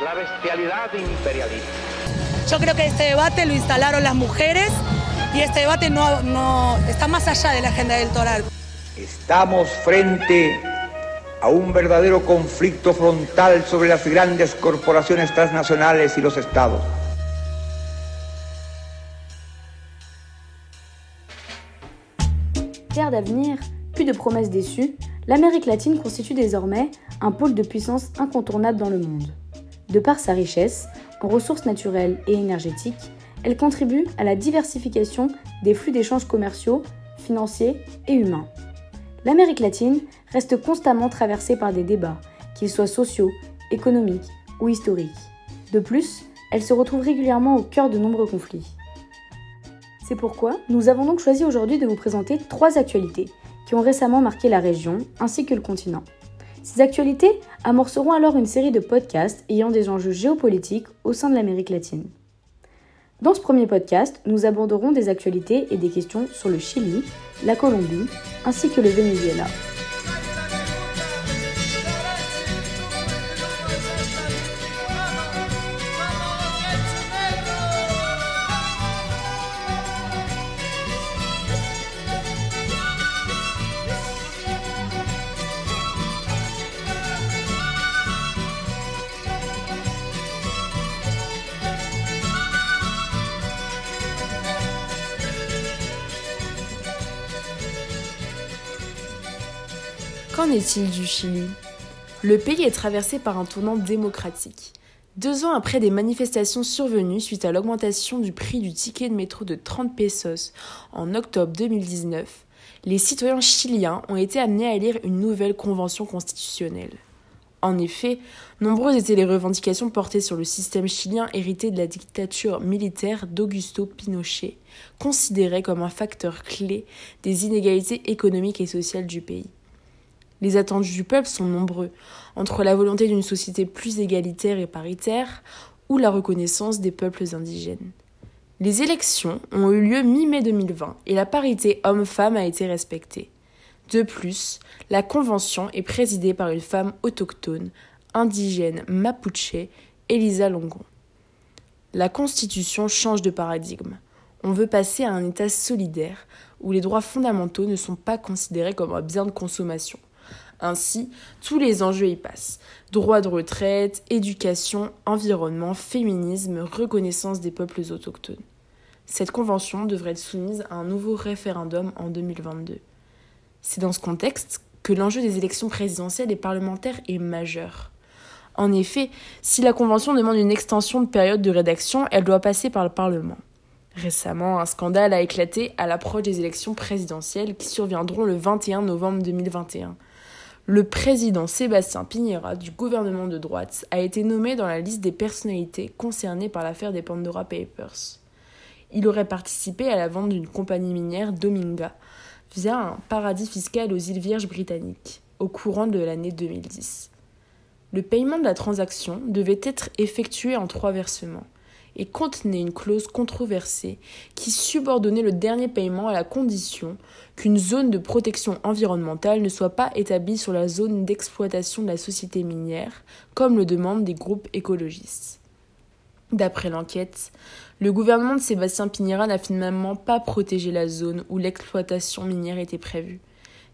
La bestialidad imperialista. Yo creo que este debate lo instalaron las mujeres y este debate no, no está más allá de la agenda electoral. Estamos frente a un verdadero conflicto frontal sobre las grandes corporaciones transnacionales y los estados. Terre d'avenir, plus de promesses déçues, l'Amérique latine constitue désormais un pôle de puissance incontournable dans le monde. De par sa richesse, en ressources naturelles et énergétiques, elle contribue à la diversification des flux d'échanges commerciaux, financiers et humains. L'Amérique latine reste constamment traversée par des débats, qu'ils soient sociaux, économiques ou historiques. De plus, elle se retrouve régulièrement au cœur de nombreux conflits. C'est pourquoi nous avons donc choisi aujourd'hui de vous présenter trois actualités qui ont récemment marqué la région ainsi que le continent. Ces actualités amorceront alors une série de podcasts ayant des enjeux géopolitiques au sein de l'Amérique latine. Dans ce premier podcast, nous aborderons des actualités et des questions sur le Chili, la Colombie ainsi que le Venezuela. Qu'en est-il du Chili? Le pays est traversé par un tournant démocratique. Deux ans après des manifestations survenues suite à l'augmentation du prix du ticket de métro de 30 pesos en octobre 2019, les citoyens chiliens ont été amenés à élire une nouvelle convention constitutionnelle. En effet, nombreuses étaient les revendications portées sur le système chilien hérité de la dictature militaire d'Augusto Pinochet, considéré comme un facteur clé des inégalités économiques et sociales du pays. Les attendus du peuple sont nombreux, entre la volonté d'une société plus égalitaire et paritaire ou la reconnaissance des peuples indigènes. Les élections ont eu lieu mi-mai 2020 et la parité homme-femme a été respectée. De plus, la convention est présidée par une femme autochtone, indigène mapuche, Elisa Longon. La Constitution change de paradigme. On veut passer à un État solidaire où les droits fondamentaux ne sont pas considérés comme un bien de consommation. Ainsi, tous les enjeux y passent. Droit de retraite, éducation, environnement, féminisme, reconnaissance des peuples autochtones. Cette convention devrait être soumise à un nouveau référendum en 2022. C'est dans ce contexte que l'enjeu des élections présidentielles et parlementaires est majeur. En effet, si la Convention demande une extension de période de rédaction, elle doit passer par le Parlement. Récemment, un scandale a éclaté à l'approche des élections présidentielles qui surviendront le 21 novembre 2021. Le président Sébastien Piñera du gouvernement de droite a été nommé dans la liste des personnalités concernées par l'affaire des Pandora Papers. Il aurait participé à la vente d'une compagnie minière Dominga via un paradis fiscal aux îles Vierges britanniques au courant de l'année 2010. Le paiement de la transaction devait être effectué en trois versements et contenait une clause controversée qui subordonnait le dernier paiement à la condition qu'une zone de protection environnementale ne soit pas établie sur la zone d'exploitation de la société minière, comme le demandent des groupes écologistes. D'après l'enquête, le gouvernement de Sébastien Piñera n'a finalement pas protégé la zone où l'exploitation minière était prévue,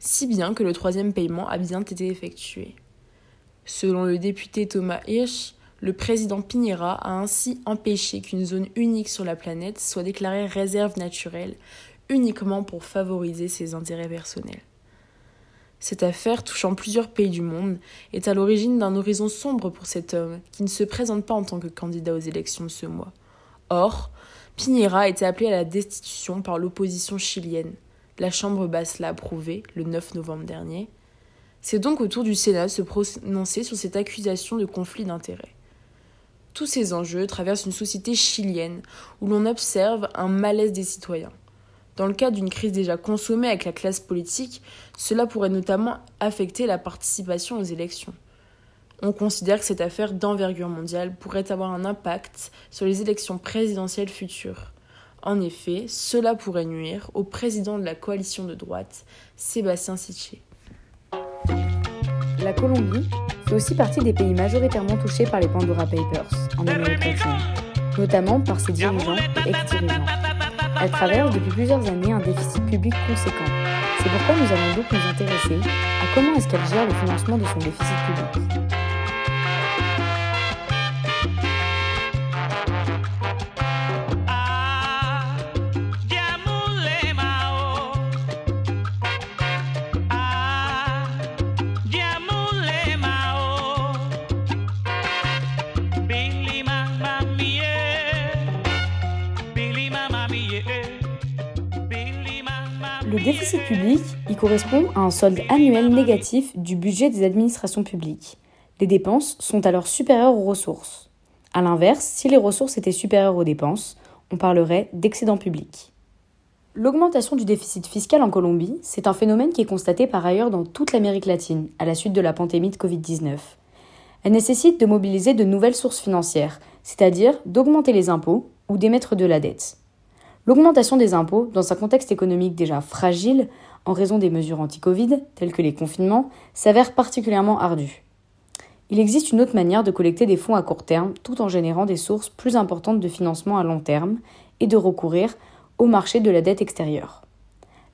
si bien que le troisième paiement a bien été effectué. Selon le député Thomas Hirsch, le président Piñera a ainsi empêché qu'une zone unique sur la planète soit déclarée réserve naturelle uniquement pour favoriser ses intérêts personnels. Cette affaire, touchant plusieurs pays du monde, est à l'origine d'un horizon sombre pour cet homme qui ne se présente pas en tant que candidat aux élections de ce mois. Or, Piñera a été appelé à la destitution par l'opposition chilienne. La Chambre basse l'a approuvé le 9 novembre dernier. C'est donc au tour du Sénat de se prononcer sur cette accusation de conflit d'intérêts. Tous ces enjeux traversent une société chilienne où l'on observe un malaise des citoyens. Dans le cas d'une crise déjà consommée avec la classe politique, cela pourrait notamment affecter la participation aux élections. On considère que cette affaire d'envergure mondiale pourrait avoir un impact sur les élections présidentielles futures. En effet, cela pourrait nuire au président de la coalition de droite, Sébastien Siché. La Colombie fait aussi partie des pays majoritairement touchés par les Pandora Papers en Amérique latine, notamment par ses dirigeants et ex-dirigeants. Elle traverse depuis plusieurs années un déficit public conséquent. C'est pourquoi nous allons donc nous intéresser à comment est-ce qu'elle gère le financement de son déficit public. Déficit public y correspond à un solde annuel négatif du budget des administrations publiques. Les dépenses sont alors supérieures aux ressources. A l'inverse, si les ressources étaient supérieures aux dépenses, on parlerait d'excédent public. L'augmentation du déficit fiscal en Colombie, c'est un phénomène qui est constaté par ailleurs dans toute l'Amérique latine à la suite de la pandémie de Covid-19. Elle nécessite de mobiliser de nouvelles sources financières, c'est-à-dire d'augmenter les impôts ou d'émettre de la dette. L'augmentation des impôts, dans un contexte économique déjà fragile en raison des mesures anti-Covid, telles que les confinements, s'avère particulièrement ardue. Il existe une autre manière de collecter des fonds à court terme tout en générant des sources plus importantes de financement à long terme et de recourir au marché de la dette extérieure.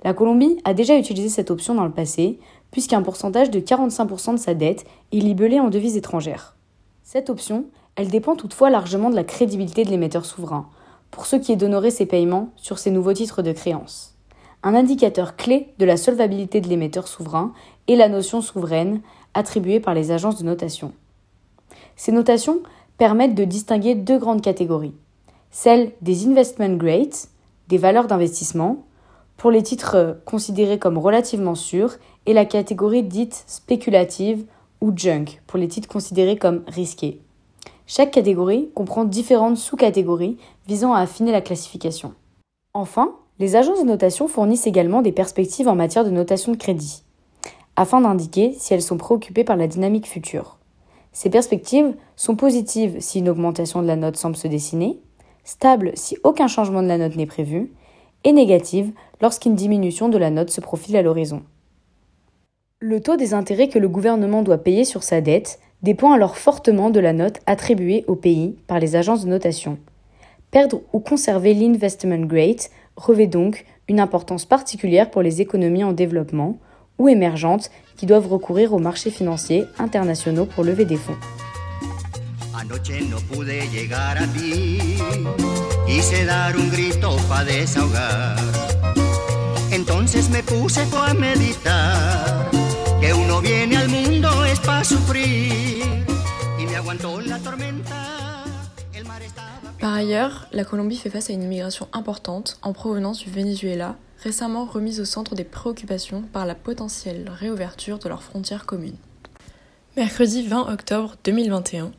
La Colombie a déjà utilisé cette option dans le passé, puisqu'un pourcentage de 45% de sa dette est libellé en devises étrangères. Cette option, elle dépend toutefois largement de la crédibilité de l'émetteur souverain, pour ce qui est d'honorer ses paiements sur ses nouveaux titres de créance. Un indicateur clé de la solvabilité de l'émetteur souverain est la notion souveraine attribuée par les agences de notation. Ces notations permettent de distinguer deux grandes catégories. Celle des investment grades, des valeurs d'investissement, pour les titres considérés comme relativement sûrs, et la catégorie dite spéculative ou junk, pour les titres considérés comme risqués. Chaque catégorie comprend différentes sous-catégories visant à affiner la classification. Enfin, les agences de notation fournissent également des perspectives en matière de notation de crédit, afin d'indiquer si elles sont préoccupées par la dynamique future. Ces perspectives sont positives si une augmentation de la note semble se dessiner, stables si aucun changement de la note n'est prévu, et négatives lorsqu'une diminution de la note se profile à l'horizon. Le taux des intérêts que le gouvernement doit payer sur sa dette dépend alors fortement de la note attribuée au pays par les agences de notation. Perdre ou conserver l'investment grade revêt donc une importance particulière pour les économies en développement ou émergentes qui doivent recourir aux marchés financiers internationaux pour lever des fonds. Entonces me puse a meditar que uno viene al mundo es para sufrir y me aguantó la tormenta. El mar estaba... Par ailleurs, la Colombie fait face à une immigration importante en provenance du Venezuela, récemment remise au centre des préoccupations par la potentielle réouverture de leurs frontières communes. Mercredi 20 octobre 2021,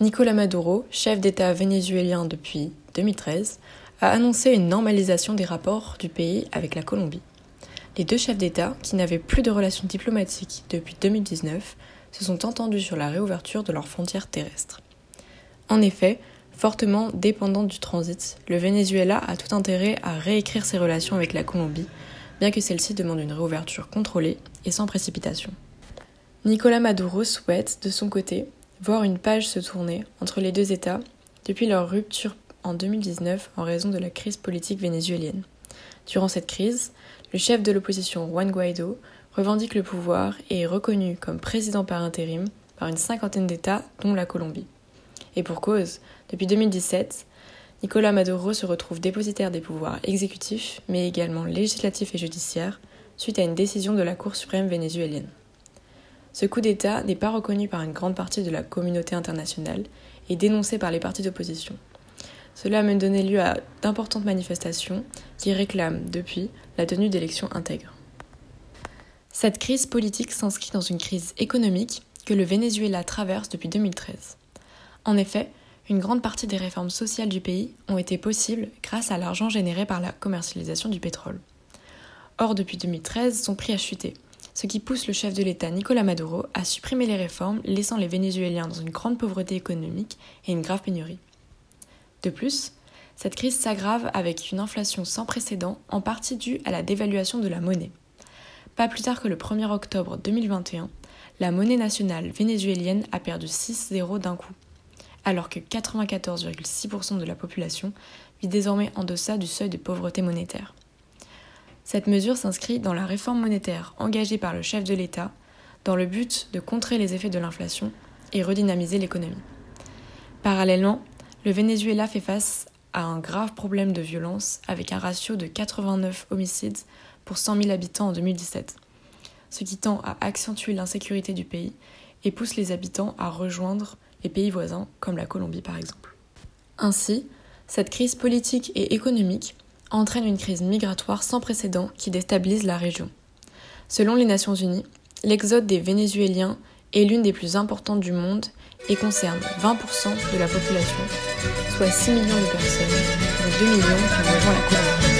Nicolas Maduro, chef d'État vénézuélien depuis 2013, a annoncé une normalisation des rapports du pays avec la Colombie. Les deux chefs d'État, qui n'avaient plus de relations diplomatiques depuis 2019, se sont entendus sur la réouverture de leurs frontières terrestres. En effet, fortement dépendant du transit, le Venezuela a tout intérêt à réécrire ses relations avec la Colombie, bien que celle-ci demande une réouverture contrôlée et sans précipitation. Nicolas Maduro souhaite, de son côté, voir une page se tourner entre les deux États depuis leur rupture en 2019 en raison de la crise politique vénézuélienne. Durant cette crise, le chef de l'opposition Juan Guaido revendique le pouvoir et est reconnu comme président par intérim par une cinquantaine d'États, dont la Colombie. Et pour cause, depuis 2017, Nicolas Maduro se retrouve dépositaire des pouvoirs exécutifs, mais également législatifs et judiciaires, suite à une décision de la Cour suprême vénézuélienne. Ce coup d'État n'est pas reconnu par une grande partie de la communauté internationale et dénoncé par les partis d'opposition. Cela a même donné lieu à d'importantes manifestations qui réclament, depuis, la tenue d'élections intègres. Cette crise politique s'inscrit dans une crise économique que le Venezuela traverse depuis 2013. En effet, une grande partie des réformes sociales du pays ont été possibles grâce à l'argent généré par la commercialisation du pétrole. Or, depuis 2013, son prix a chuté, ce qui pousse le chef de l'État Nicolas Maduro à supprimer les réformes, laissant les Vénézuéliens dans une grande pauvreté économique et une grave pénurie. De plus, cette crise s'aggrave avec une inflation sans précédent, en partie due à la dévaluation de la monnaie. Pas plus tard que le 1er octobre 2021, la monnaie nationale vénézuélienne a perdu 6-0 d'un coup, alors que 94,6% de la population vit désormais en deçà du seuil de pauvreté monétaire. Cette mesure s'inscrit dans la réforme monétaire engagée par le chef de l'État dans le but de contrer les effets de l'inflation et redynamiser l'économie. Parallèlement, le Venezuela fait face à un grave problème de violence avec un ratio de 89 homicides pour 100 000 habitants en 2017, ce qui tend à accentuer l'insécurité du pays et pousse les habitants à rejoindre les pays voisins, comme la Colombie par exemple. Ainsi, cette crise politique et économique entraîne une crise migratoire sans précédent qui déstabilise la région. Selon les Nations Unies, l'exode des Vénézuéliens est l'une des plus importantes du monde et concerne 20% de la population, soit 6 millions de personnes, dont 2 millions qui rejoignent la Colombie.